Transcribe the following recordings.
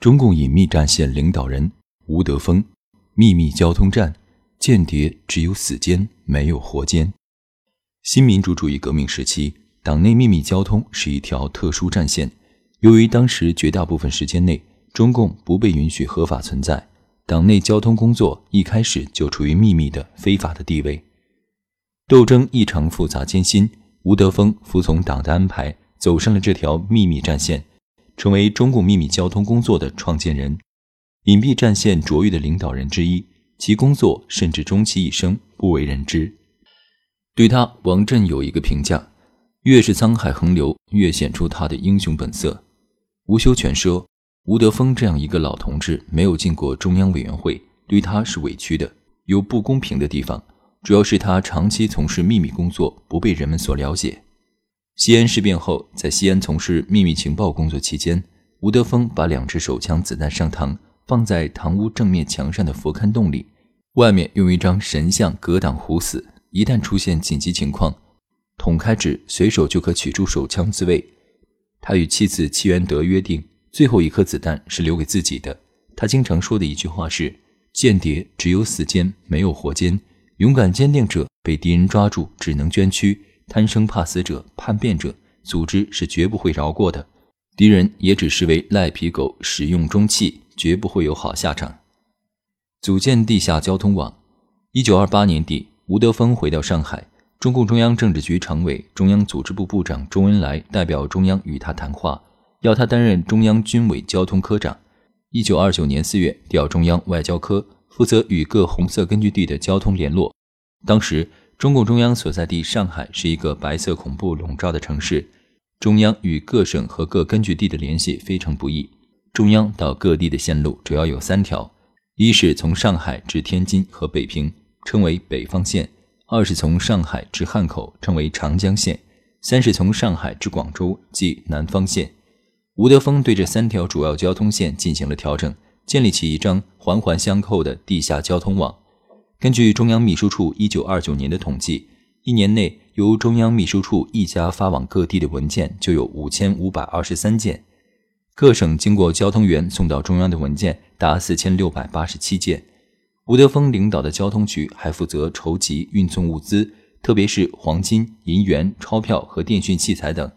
中共隐秘战线领导人吴德峰，秘密交通站，间谍只有死间没有活间。新民主主义革命时期，党内秘密交通是一条特殊战线。由于当时绝大部分时间内，中共不被允许合法存在，党内交通工作一开始就处于秘密的非法的地位。斗争异常复杂艰辛，吴德峰服从党的安排，走上了这条秘密战线。成为中共秘密交通工作的创建人，隐蔽战线卓越的领导人之一，其工作甚至终其一生不为人知。对他，王震有一个评价：越是沧海横流，越显出他的英雄本色。吴修全说，吴德峰这样一个老同志，没有进过中央委员会，对他是委屈的。有不公平的地方，主要是他长期从事秘密工作，不被人们所了解。西安事变后，在西安从事秘密情报工作期间，吴德峰把两支手枪子弹上膛，放在堂屋正面墙上的佛龛洞里，外面用一张神像隔挡虎死。一旦出现紧急情况，捅开纸，随手就可取出手枪自卫。他与妻子戚元德约定，最后一颗子弹是留给自己的。他经常说的一句话是：“间谍只有死间，没有活间。勇敢坚定者被敌人抓住，只能捐躯。”贪生怕死者、叛变者，组织是绝不会饶过的。敌人也只视为赖皮狗，使用中气，绝不会有好下场。组建地下交通网。一九二八年底，吴德峰回到上海，中共中央政治局常委、中央组织部部长周恩来代表中央与他谈话，要他担任中央军委交通科长。一九二九年四月，调中央外交科，负责与各红色根据地的交通联络。当时。中共中央所在地上海是一个白色恐怖笼罩的城市，中央与各省和各根据地的联系非常不易。中央到各地的线路主要有三条：一是从上海至天津和北平，称为北方线；二是从上海至汉口，称为长江线；三是从上海至广州，即南方线。吴德峰对这三条主要交通线进行了调整，建立起一张环环相扣的地下交通网。根据中央秘书处一九二九年的统计，一年内由中央秘书处一家发往各地的文件就有五千五百二十三件，各省经过交通员送到中央的文件达四千六百八十七件。吴德峰领导的交通局还负责筹集运送物资，特别是黄金、银元、钞票和电讯器材等。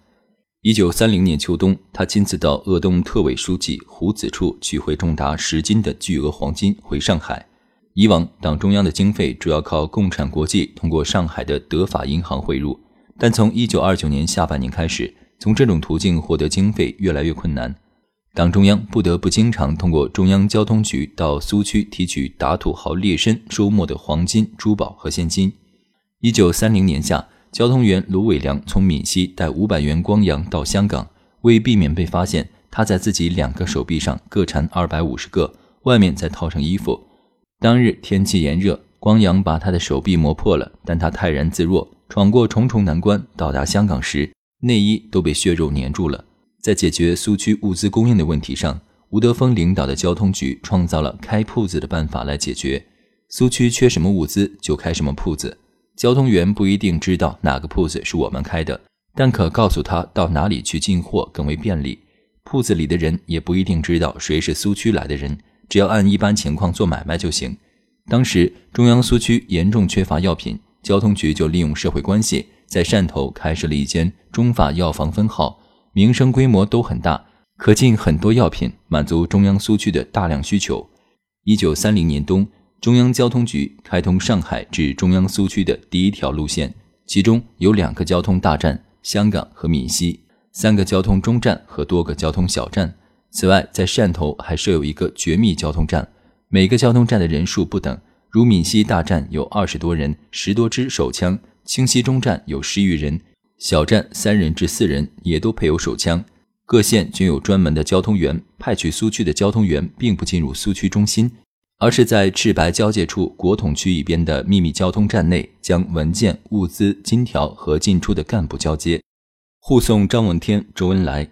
一九三零年秋冬，他亲自到鄂东特委书记胡子处取回重达十斤的巨额黄金回上海。以往党中央的经费主要靠共产国际通过上海的德法银行汇入，但从一九二九年下半年开始，从这种途径获得经费越来越困难，党中央不得不经常通过中央交通局到苏区提取打土豪劣绅收没的黄金、珠宝和现金。一九三零年夏，交通员卢伟良从闽西带五百元光洋到香港，为避免被发现，他在自己两个手臂上各缠二百五十个，外面再套上衣服。当日天气炎热，光阳把他的手臂磨破了，但他泰然自若，闯过重重难关，到达香港时，内衣都被血肉粘住了。在解决苏区物资供应的问题上，吴德峰领导的交通局创造了开铺子的办法来解决。苏区缺什么物资就开什么铺子，交通员不一定知道哪个铺子是我们开的，但可告诉他到哪里去进货更为便利。铺子里的人也不一定知道谁是苏区来的人。只要按一般情况做买卖就行。当时中央苏区严重缺乏药品，交通局就利用社会关系，在汕头开设了一间中法药房分号，名声规模都很大，可进很多药品，满足中央苏区的大量需求。一九三零年冬，中央交通局开通上海至中央苏区的第一条路线，其中有两个交通大站——香港和闽西，三个交通中站和多个交通小站。此外，在汕头还设有一个绝密交通站，每个交通站的人数不等，如闽西大站有二十多人，十多支手枪；清溪中站有十余人，小站三人至四人也都配有手枪。各县均有专门的交通员，派去苏区的交通员并不进入苏区中心，而是在赤白交界处国统区一边的秘密交通站内，将文件、物资、金条和进出的干部交接，护送张闻天、周恩来。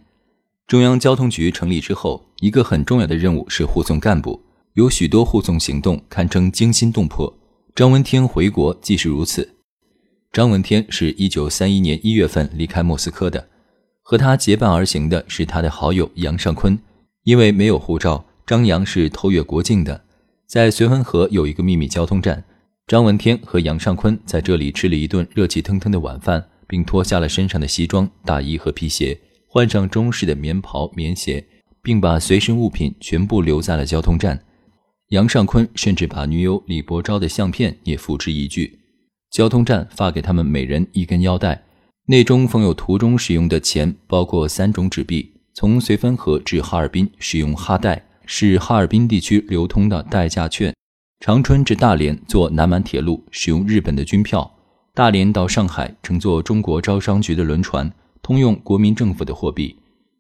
中央交通局成立之后，一个很重要的任务是护送干部，有许多护送行动堪称惊心动魄。张闻天回国即是如此。张闻天是一九三一年一月份离开莫斯科的。和他结伴而行的是他的好友杨尚昆，因为没有护照，张杨是偷越国境的。在绥芬河有一个秘密交通站，张闻天和杨尚昆在这里吃了一顿热气腾腾的晚饭，并脱下了身上的西装、大衣和皮鞋，换上中式的棉袍、棉鞋，并把随身物品全部留在了交通站。杨尚昆甚至把女友李伯昭的相片也付之一炬。交通站发给他们每人一根腰带。内中缝有途中使用的钱，包括三种纸币。从绥芬河至哈尔滨使用哈代，是哈尔滨地区流通的代价券；长春至大连坐南满铁路，使用日本的军票；大连到上海乘坐中国招商局的轮船，通用国民政府的货币。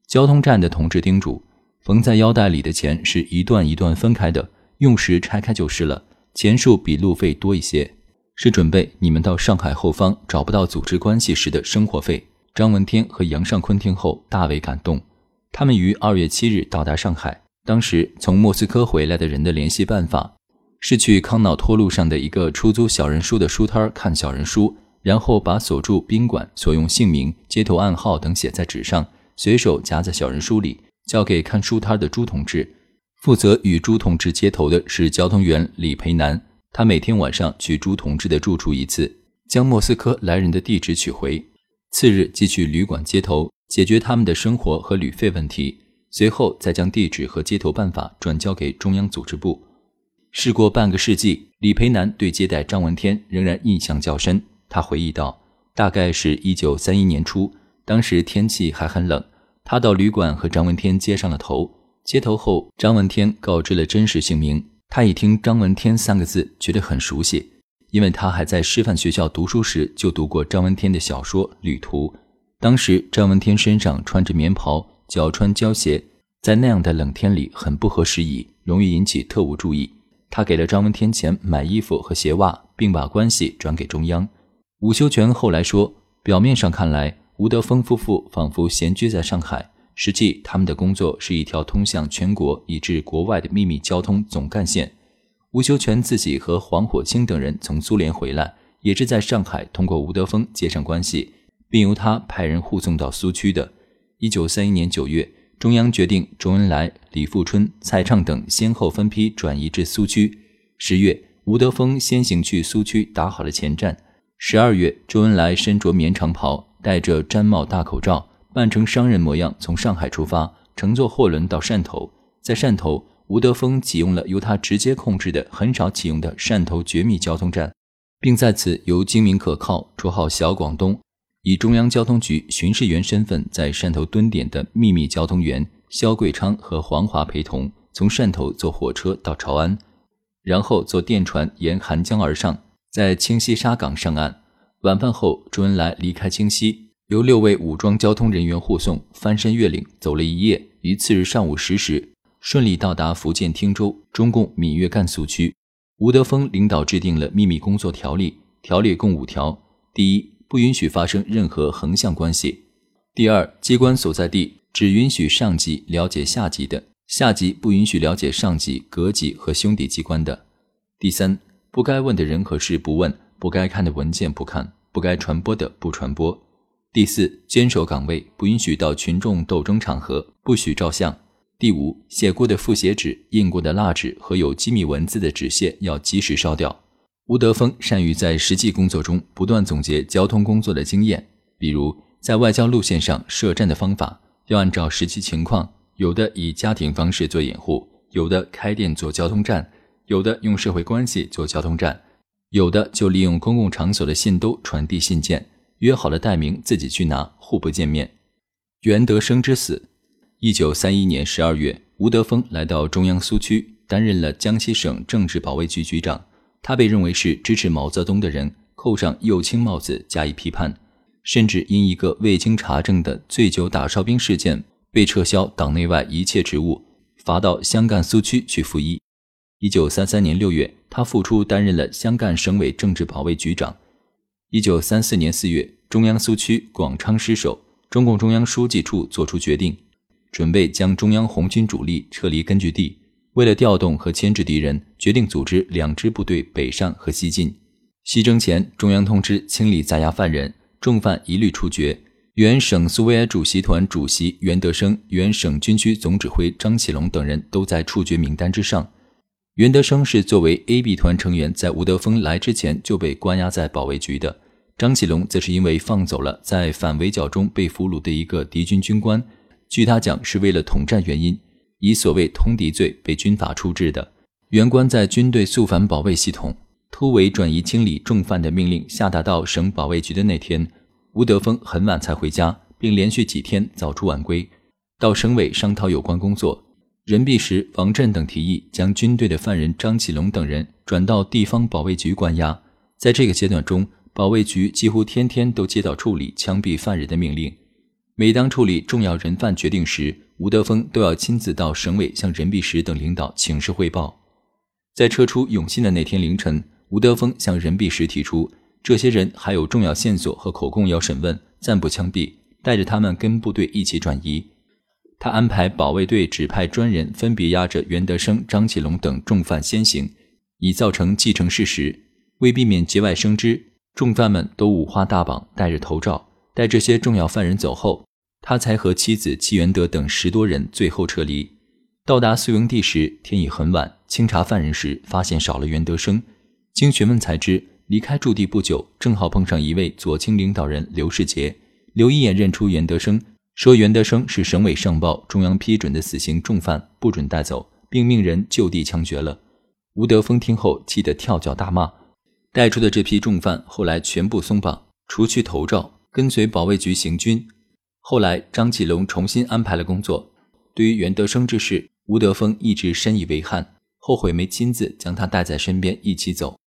交通站的同志叮嘱：缝在腰带里的钱是一段一段分开的，用时拆开就是了。钱数比路费多一些。是准备你们到上海后方找不到组织关系时的生活费。张闻天和杨尚昆听后大为感动。他们于二月七日到达上海。当时从莫斯科回来的人的联系办法是去康瑙托路上的一个出租小人书的书摊看小人书，然后把所住宾馆、所用姓名、街头暗号等写在纸上，随手夹在小人书里，交给看书摊的朱同志。负责与朱同志接头的是交通员李培南。他每天晚上去朱同志的住处一次，将莫斯科来人的地址取回，次日即去旅馆接头，解决他们的生活和旅费问题，随后再将地址和接头办法转交给中央组织部。事过半个世纪，李培南对接待张闻天仍然印象较深。他回忆道：“大概是一九三一年初，当时天气还很冷，他到旅馆和张闻天接上了头。接头后，张闻天告知了真实姓名。”他一听“张闻天”三个字，觉得很熟悉，因为他还在师范学校读书时就读过张闻天的小说《旅途》。当时张闻天身上穿着棉袍，脚穿胶鞋，在那样的冷天里很不合时宜，容易引起特务注意。他给了张闻天钱买衣服和鞋袜，并把关系转给中央。伍修权后来说，表面上看来，吴德峰夫妇仿佛闲居在上海。实际，他们的工作是一条通向全国以至国外的秘密交通总干线。吴修权自己和黄火清等人从苏联回来，也是在上海通过吴德峰接上关系，并由他派人护送到苏区的。一九三一年九月，中央决定周恩来、李富春、蔡畅等先后分批转移至苏区。十月，吴德峰先行去苏区打好了前站。十二月，周恩来身着棉长袍，戴着毡帽大口罩。扮成商人模样，从上海出发，乘坐货轮到汕头。在汕头，吴德峰启用了由他直接控制的很少启用的汕头绝密交通站，并在此由精明可靠、绰号“小广东”，以中央交通局巡视员身份在汕头蹲点的秘密交通员肖桂昌和黄华陪同，从汕头坐火车到潮安，然后坐电船沿韩江而上，在清溪沙港上岸。晚饭后，周恩来离开清溪。由六位武装交通人员护送，翻山越岭走了一夜，于次日上午十时顺利到达福建汀州中共闽粤赣苏区。吴德峰领导制定了秘密工作条例，条例共五条：第一，不允许发生任何横向关系；第二，机关所在地只允许上级了解下级的，下级不允许了解上级、阁级和兄弟机关的；第三，不该问的人和事不问，不该看的文件不看，不该传播的不传播。第四，坚守岗位，不允许到群众斗争场合，不许照相。第五，写过的复写纸、印过的蜡纸和有机密文字的纸屑要及时烧掉。吴德峰善于在实际工作中不断总结交通工作的经验，比如在外交路线上设站的方法，要按照实际情况，有的以家庭方式做掩护，有的开店做交通站，有的用社会关系做交通站，有的就利用公共场所的信兜传递信件。约好了代名，自己去拿，互不见面。袁德生之死。一九三一年十二月，吴德峰来到中央苏区，担任了江西省政治保卫局局长。他被认为是支持毛泽东的人，扣上右倾帽子加以批判，甚至因一个未经查证的醉酒打哨兵事件被撤销党内外一切职务，罚到湘赣苏区去服役。一九三三年六月，他复出担任了湘赣省委政治保卫局长。一九三四年四月，中央苏区广昌失守，中共中央书记处作出决定，准备将中央红军主力撤离根据地。为了调动和牵制敌人，决定组织两支部队北上和西进。西征前，中央通知清理在押犯人，重犯一律处决。原省苏维埃主席团主席袁德生、原省军区总指挥张启龙等人都在处决名单之上。袁德生是作为 A、B 团成员，在吴德峰来之前就被关押在保卫局的。张启龙则是因为放走了在反围剿中被俘虏的一个敌军军官，据他讲是为了统战原因。以所谓通敌罪被军法处置的，原官在军队肃反保卫系统突围转移清理重犯的命令下达到省保卫局的那天，吴德峰很晚才回家，并连续几天早出晚归，到省委商讨有关工作。任弼时、王震等提议将军队的犯人张启龙等人转到地方保卫局关押。在这个阶段中，保卫局几乎天天都接到处理枪毙犯人的命令。每当处理重要人犯决定时，吴德峰都要亲自到省委向任弼时等领导请示汇报。在撤出永信的那天凌晨，吴德峰向任弼时提出，这些人还有重要线索和口供要审问，暂不枪毙，带着他们跟部队一起转移。他安排保卫队指派专人分别押着袁德生、张启龙等重犯先行，以造成既成事实。为避免节外生枝，重犯们都五花大绑，戴着头罩。待这些重要犯人走后。他才和妻子戚元德等十多人最后撤离。到达宿营地时，天已很晚。清查犯人时，发现少了袁德生。经询问才知，离开驻地不久，正好碰上一位左倾领导人刘世杰。刘一眼认出袁德生，说袁德生是省委上报中央批准的死刑重犯，不准带走，并命人就地枪决了。吴德峰听后气得跳脚大骂。带出的这批重犯后来全部松绑，除去头罩，跟随保卫局行军。后来，张启龙重新安排了工作。对于袁德生之事，吴德峰一直深以为憾，后悔没亲自将他带在身边一起走。